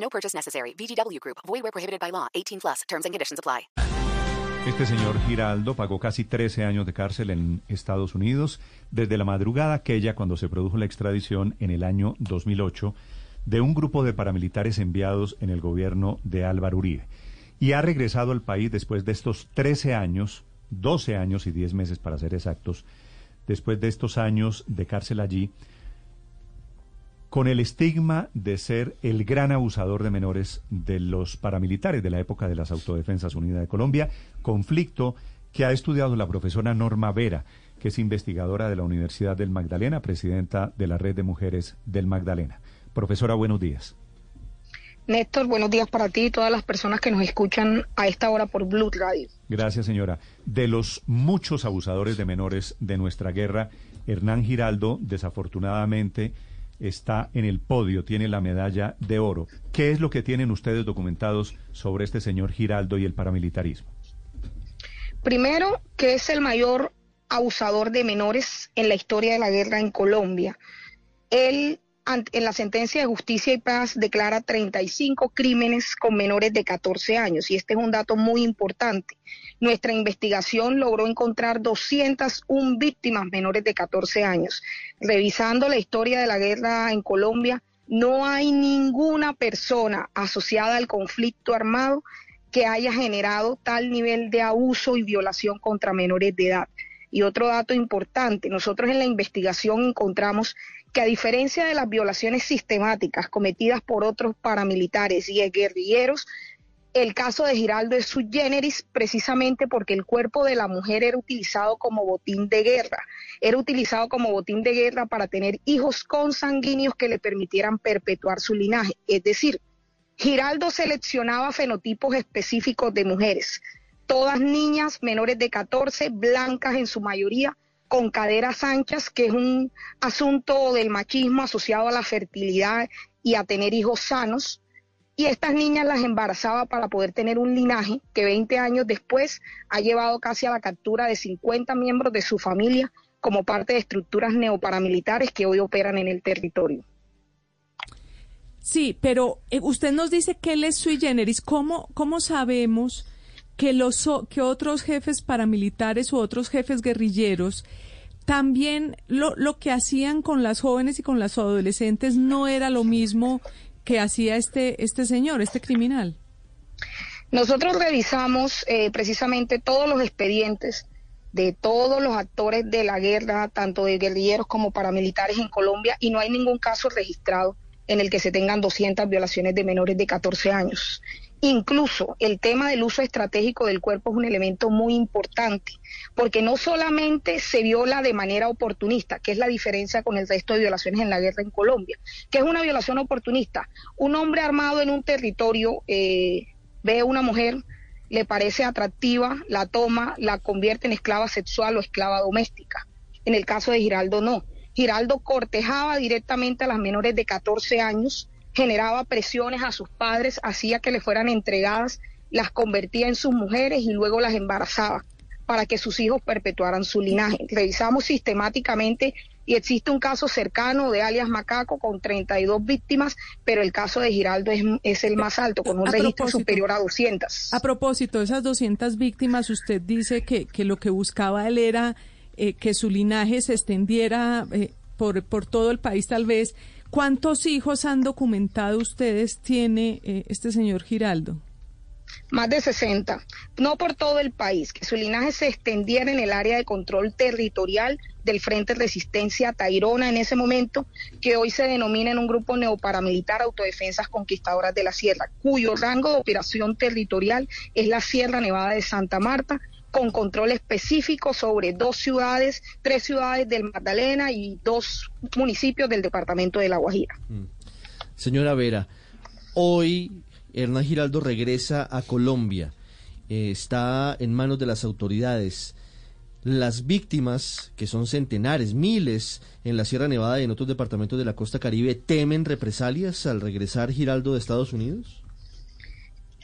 No purchase necessary. VGW Group. Void where prohibited by law. 18 plus. Terms and conditions apply. Este señor Giraldo pagó casi 13 años de cárcel en Estados Unidos desde la madrugada aquella cuando se produjo la extradición en el año 2008 de un grupo de paramilitares enviados en el gobierno de Álvaro Uribe. Y ha regresado al país después de estos 13 años, 12 años y 10 meses para ser exactos, después de estos años de cárcel allí, con el estigma de ser el gran abusador de menores de los paramilitares de la época de las Autodefensas Unidas de Colombia, conflicto que ha estudiado la profesora Norma Vera, que es investigadora de la Universidad del Magdalena, presidenta de la Red de Mujeres del Magdalena. Profesora, buenos días. Néstor, buenos días para ti y todas las personas que nos escuchan a esta hora por Blue Radio. Gracias, señora. De los muchos abusadores de menores de nuestra guerra, Hernán Giraldo, desafortunadamente, está en el podio, tiene la medalla de oro. ¿Qué es lo que tienen ustedes documentados sobre este señor Giraldo y el paramilitarismo? Primero, que es el mayor abusador de menores en la historia de la guerra en Colombia. Él en la sentencia de justicia y paz declara 35 crímenes con menores de 14 años y este es un dato muy importante. Nuestra investigación logró encontrar 201 víctimas menores de 14 años. Revisando la historia de la guerra en Colombia, no hay ninguna persona asociada al conflicto armado que haya generado tal nivel de abuso y violación contra menores de edad. Y otro dato importante, nosotros en la investigación encontramos que a diferencia de las violaciones sistemáticas cometidas por otros paramilitares y guerrilleros, el caso de Giraldo es su generis precisamente porque el cuerpo de la mujer era utilizado como botín de guerra. Era utilizado como botín de guerra para tener hijos consanguíneos que le permitieran perpetuar su linaje. Es decir, Giraldo seleccionaba fenotipos específicos de mujeres, todas niñas menores de 14, blancas en su mayoría, con caderas anchas, que es un asunto del machismo asociado a la fertilidad y a tener hijos sanos. Y estas niñas las embarazaba para poder tener un linaje que 20 años después ha llevado casi a la captura de 50 miembros de su familia como parte de estructuras neoparamilitares que hoy operan en el territorio. Sí, pero eh, usted nos dice que él es sui generis. ¿Cómo, cómo sabemos que, los, que otros jefes paramilitares u otros jefes guerrilleros también lo, lo que hacían con las jóvenes y con las adolescentes no era lo mismo que hacía este, este señor, este criminal? Nosotros revisamos eh, precisamente todos los expedientes de todos los actores de la guerra, tanto de guerrilleros como paramilitares en Colombia, y no hay ningún caso registrado en el que se tengan 200 violaciones de menores de 14 años. Incluso el tema del uso estratégico del cuerpo es un elemento muy importante, porque no solamente se viola de manera oportunista, que es la diferencia con el resto de violaciones en la guerra en Colombia, que es una violación oportunista. Un hombre armado en un territorio eh, ve a una mujer, le parece atractiva, la toma, la convierte en esclava sexual o esclava doméstica. En el caso de Giraldo no. Giraldo cortejaba directamente a las menores de 14 años, generaba presiones a sus padres, hacía que le fueran entregadas, las convertía en sus mujeres y luego las embarazaba para que sus hijos perpetuaran su linaje. Revisamos sistemáticamente y existe un caso cercano de alias Macaco con 32 víctimas, pero el caso de Giraldo es, el más alto, con un registro superior a 200. A propósito, de esas 200 víctimas, usted dice que, que lo que buscaba él era eh, que su linaje se extendiera eh, por, por todo el país tal vez. ¿Cuántos hijos han documentado ustedes tiene eh, este señor Giraldo? Más de 60. No por todo el país, que su linaje se extendiera en el área de control territorial del Frente Resistencia Tairona en ese momento, que hoy se denomina en un grupo neoparamilitar Autodefensas Conquistadoras de la Sierra, cuyo rango de operación territorial es la Sierra Nevada de Santa Marta, con control específico sobre dos ciudades, tres ciudades del Magdalena y dos municipios del departamento de La Guajira. Mm. Señora Vera, Hoy Hernán Giraldo regresa a Colombia. Eh, está en manos de las autoridades. Las víctimas, que son centenares, miles en la Sierra Nevada y en otros departamentos de la costa caribe, temen represalias al regresar Giraldo de Estados Unidos?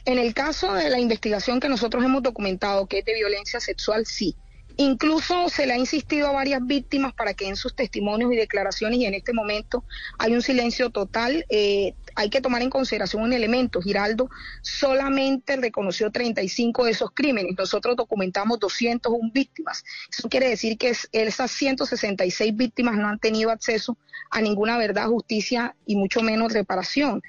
En el caso de la investigación que nosotros hemos documentado, que es de violencia sexual, sí. Incluso se le ha insistido a varias víctimas para que en sus testimonios y declaraciones, y en este momento hay un silencio total, eh, hay que tomar en consideración un elemento. Giraldo solamente reconoció 35 de esos crímenes. Nosotros documentamos 201 víctimas. Eso quiere decir que esas 166 víctimas no han tenido acceso a ninguna verdad, justicia y mucho menos reparación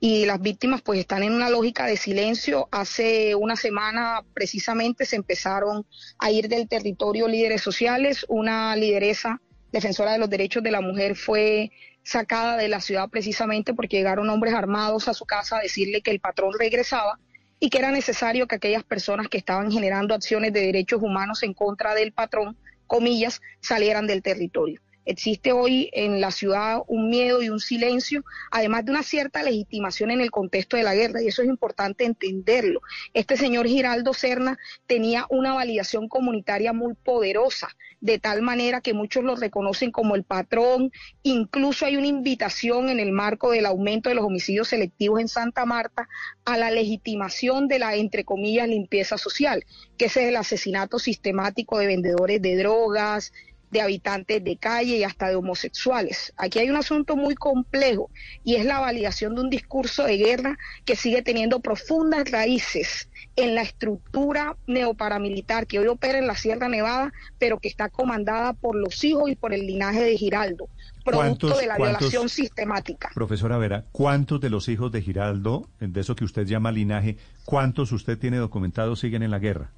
y las víctimas pues están en una lógica de silencio. Hace una semana precisamente se empezaron a ir del territorio líderes sociales, una lideresa defensora de los derechos de la mujer fue sacada de la ciudad precisamente porque llegaron hombres armados a su casa a decirle que el patrón regresaba y que era necesario que aquellas personas que estaban generando acciones de derechos humanos en contra del patrón, comillas, salieran del territorio. Existe hoy en la ciudad un miedo y un silencio, además de una cierta legitimación en el contexto de la guerra, y eso es importante entenderlo. Este señor Giraldo Serna tenía una validación comunitaria muy poderosa, de tal manera que muchos lo reconocen como el patrón. Incluso hay una invitación en el marco del aumento de los homicidios selectivos en Santa Marta a la legitimación de la, entre comillas, limpieza social, que es el asesinato sistemático de vendedores de drogas, de habitantes de calle y hasta de homosexuales. Aquí hay un asunto muy complejo y es la validación de un discurso de guerra que sigue teniendo profundas raíces en la estructura neoparamilitar que hoy opera en la Sierra Nevada, pero que está comandada por los hijos y por el linaje de Giraldo, producto de la violación sistemática. Profesora Vera, ¿cuántos de los hijos de Giraldo, de eso que usted llama linaje, cuántos usted tiene documentados siguen en la guerra?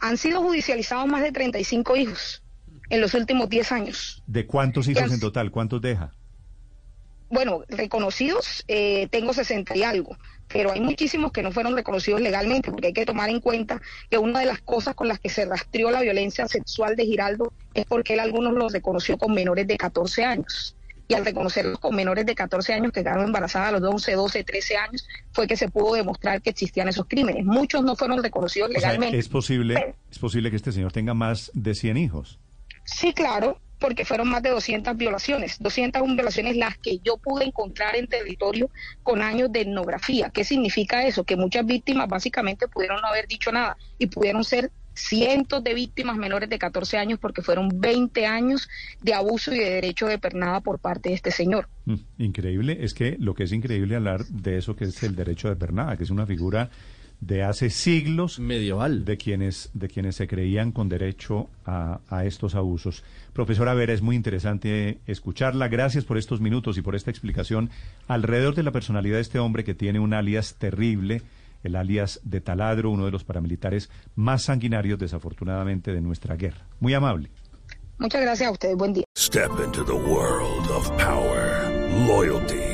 Han sido judicializados más de 35 hijos en los últimos 10 años. ¿De cuántos hijos en total? ¿Cuántos deja? Bueno, reconocidos eh, tengo 60 y algo, pero hay muchísimos que no fueron reconocidos legalmente, porque hay que tomar en cuenta que una de las cosas con las que se rastreó la violencia sexual de Giraldo es porque él algunos los reconoció con menores de 14 años. Y al reconocerlos con menores de 14 años que quedaron embarazadas a los 11, 12, 13 años, fue que se pudo demostrar que existían esos crímenes. Muchos no fueron reconocidos legalmente. ¿es, posible, ¿Es posible que este señor tenga más de 100 hijos? Sí, claro, porque fueron más de 200 violaciones, 201 violaciones las que yo pude encontrar en territorio con años de etnografía. ¿Qué significa eso? Que muchas víctimas básicamente pudieron no haber dicho nada y pudieron ser cientos de víctimas menores de 14 años porque fueron 20 años de abuso y de derecho de pernada por parte de este señor. Mm, increíble, es que lo que es increíble hablar de eso que es el derecho de pernada, que es una figura de hace siglos medieval de quienes de quienes se creían con derecho a, a, estos abusos. Profesora Vera, es muy interesante escucharla. Gracias por estos minutos y por esta explicación alrededor de la personalidad de este hombre que tiene un alias terrible, el alias de Taladro, uno de los paramilitares más sanguinarios desafortunadamente de nuestra guerra. Muy amable. Muchas gracias a ustedes. Buen día. Step into the world of power, loyalty.